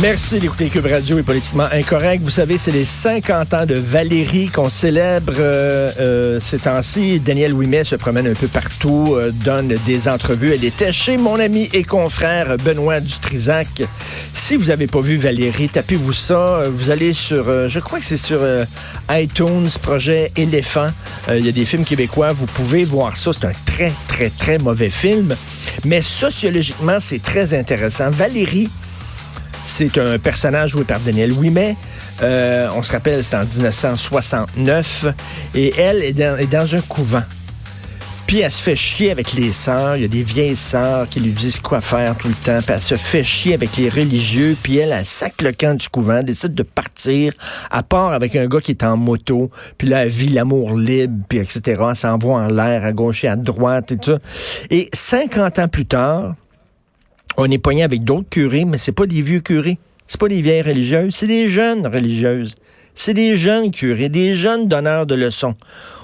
Merci d'écouter Cube Radio et Politiquement Incorrect. Vous savez, c'est les 50 ans de Valérie qu'on célèbre euh, euh, ces temps-ci. Daniel Ouimet se promène un peu partout, euh, donne des entrevues. Elle était chez mon ami et confrère Benoît Dutrisac. Si vous n'avez pas vu Valérie, tapez-vous ça. Vous allez sur, je crois que c'est sur iTunes, projet Éléphant. Il y a des films québécois. Vous pouvez voir ça. C'est un très, très, très mauvais film. Mais sociologiquement, c'est très intéressant. Valérie, c'est un personnage joué par Daniel Ouimet. Euh, on se rappelle, c'est en 1969. Et elle est dans, un couvent. Puis elle se fait chier avec les sœurs. Il y a des vieilles sœurs qui lui disent quoi faire tout le temps. Puis elle se fait chier avec les religieux. Puis elle, elle sac le camp du couvent, décide de partir. À part avec un gars qui est en moto. Puis là, elle vit l'amour libre, puis etc. Elle s'envoie en l'air à gauche et à droite et tout. Et 50 ans plus tard, on est poigné avec d'autres curés, mais c'est pas des vieux curés. C'est pas des vieilles religieuses, c'est des jeunes religieuses. C'est des jeunes curés, des jeunes donneurs de leçons.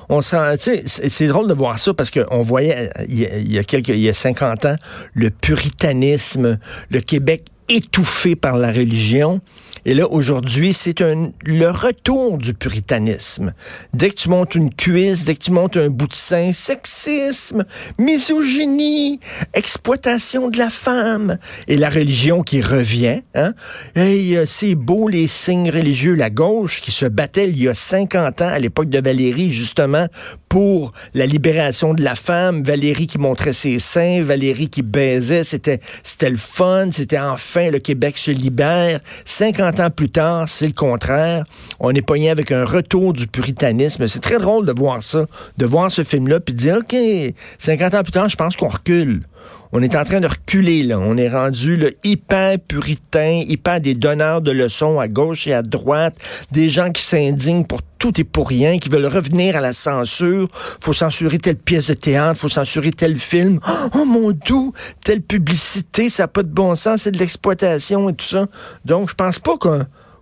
On c'est drôle de voir ça parce qu'on voyait il y, a, quelques, il y a 50 ans le puritanisme, le Québec étouffé par la religion. Et là, aujourd'hui, c'est le retour du puritanisme. Dès que tu montes une cuisse, dès que tu montes un bout de sein, sexisme, misogynie, exploitation de la femme. Et la religion qui revient. Hein? Hey, euh, c'est beau les signes religieux. La gauche qui se battait il y a 50 ans, à l'époque de Valérie, justement, pour la libération de la femme. Valérie qui montrait ses seins, Valérie qui baisait. C'était, c'était le fun. C'était enfin le Québec se libère. 50 ans plus tard, c'est le contraire. On est pogné avec un retour du puritanisme. C'est très drôle de voir ça, de voir ce film-là, puis de dire, OK, 50 ans plus tard, je pense qu'on recule. On est en train de reculer, là. On est rendu le hyper puritain, hyper des donneurs de leçons à gauche et à droite, des gens qui s'indignent pour tout et pour rien, qui veulent revenir à la censure. Faut censurer telle pièce de théâtre, faut censurer tel film. Oh mon doux, telle publicité, ça n'a pas de bon sens, c'est de l'exploitation et tout ça. Donc, je pense pas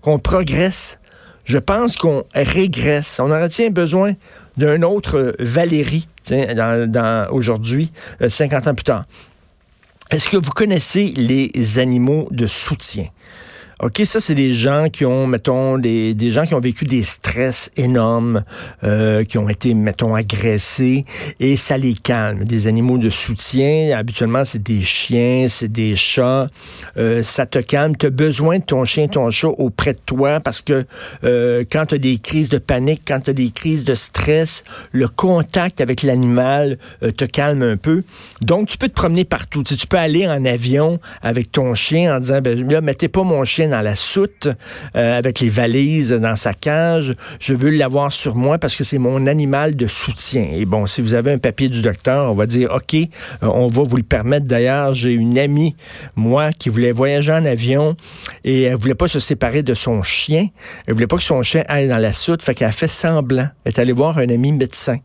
qu'on progresse. Je pense qu'on régresse. On aurait tiens besoin d'un autre Valérie aujourd'hui, 50 euh, ans plus tard. Est-ce que vous connaissez les animaux de soutien? OK, ça, c'est des gens qui ont, mettons, des, des gens qui ont vécu des stress énormes, euh, qui ont été, mettons, agressés, et ça les calme. Des animaux de soutien, habituellement, c'est des chiens, c'est des chats. Euh, ça te calme. Tu as besoin de ton chien, ton chat auprès de toi parce que euh, quand tu as des crises de panique, quand tu as des crises de stress, le contact avec l'animal euh, te calme un peu. Donc, tu peux te promener partout. Tu, tu peux aller en avion avec ton chien en disant, ben, là, mettez pas mon chien dans la soute euh, avec les valises dans sa cage. Je veux l'avoir sur moi parce que c'est mon animal de soutien. Et bon, si vous avez un papier du docteur, on va dire, OK, euh, on va vous le permettre. D'ailleurs, j'ai une amie, moi, qui voulait voyager en avion et elle voulait pas se séparer de son chien. Elle voulait pas que son chien aille dans la soute, fait qu'elle a fait semblant. Elle est allée voir un ami médecin.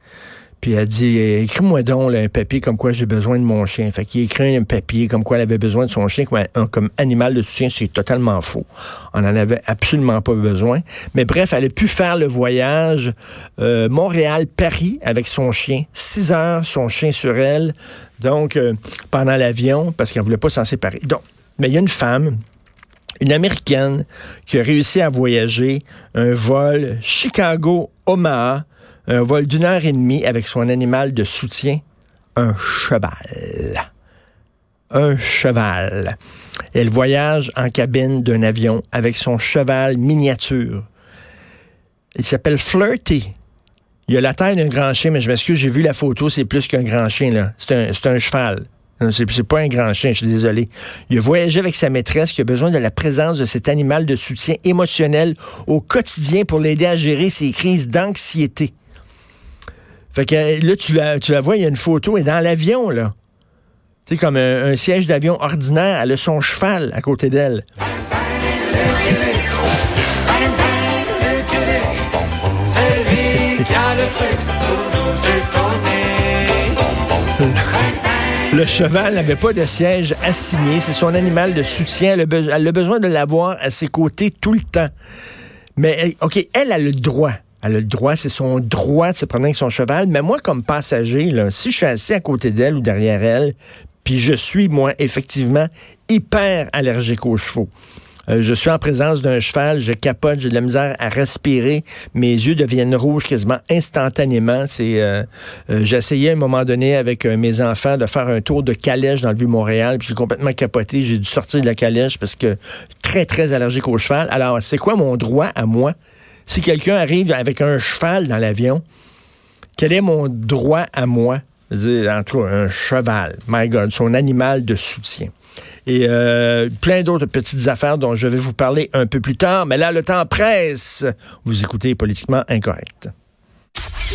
Puis elle dit écris-moi donc un papier comme quoi j'ai besoin de mon chien. Fait qu'il écrit un papier comme quoi elle avait besoin de son chien comme, animal de soutien. C'est totalement faux. On n'en avait absolument pas besoin. Mais bref, elle a pu faire le voyage euh, Montréal-Paris avec son chien. Six heures, son chien sur elle. Donc, euh, pendant l'avion, parce qu'elle voulait pas s'en séparer. Donc, mais il y a une femme une Américaine qui a réussi à voyager un vol Chicago-Omaha un vol d'une heure et demie avec son animal de soutien, un cheval. Un cheval. Elle voyage en cabine d'un avion avec son cheval miniature. Il s'appelle Flirty. Il a la taille d'un grand chien, mais je m'excuse, j'ai vu la photo, c'est plus qu'un grand chien, là. C'est un, un cheval. C'est pas un grand chien, je suis désolé. Il a voyagé avec sa maîtresse qui a besoin de la présence de cet animal de soutien émotionnel au quotidien pour l'aider à gérer ses crises d'anxiété. Fait que là, tu la, vois, il y a une photo, et dans l'avion, là. C'est comme un, siège d'avion ordinaire, elle a son cheval à côté d'elle. Le cheval n'avait pas de siège assigné. C'est son animal de soutien. Elle a, elle a besoin de l'avoir à ses côtés tout le temps. Mais, OK, elle a le droit elle le droit, c'est son droit de se promener avec son cheval. Mais moi, comme passager, là, si je suis assis à côté d'elle ou derrière elle, puis je suis, moi, effectivement, hyper allergique aux chevaux. Euh, je suis en présence d'un cheval, je capote, j'ai de la misère à respirer, mes yeux deviennent rouges quasiment instantanément. C'est, euh, euh, essayé à un moment donné avec mes enfants de faire un tour de calèche dans le Vieux-Montréal, puis j'ai complètement capoté, j'ai dû sortir de la calèche parce que très, très allergique au cheval. Alors, c'est quoi mon droit à moi? Si quelqu'un arrive avec un cheval dans l'avion, quel est mon droit à moi? En un cheval, my God, son animal de soutien. Et euh, plein d'autres petites affaires dont je vais vous parler un peu plus tard. Mais là, le temps presse. Vous écoutez Politiquement Incorrect.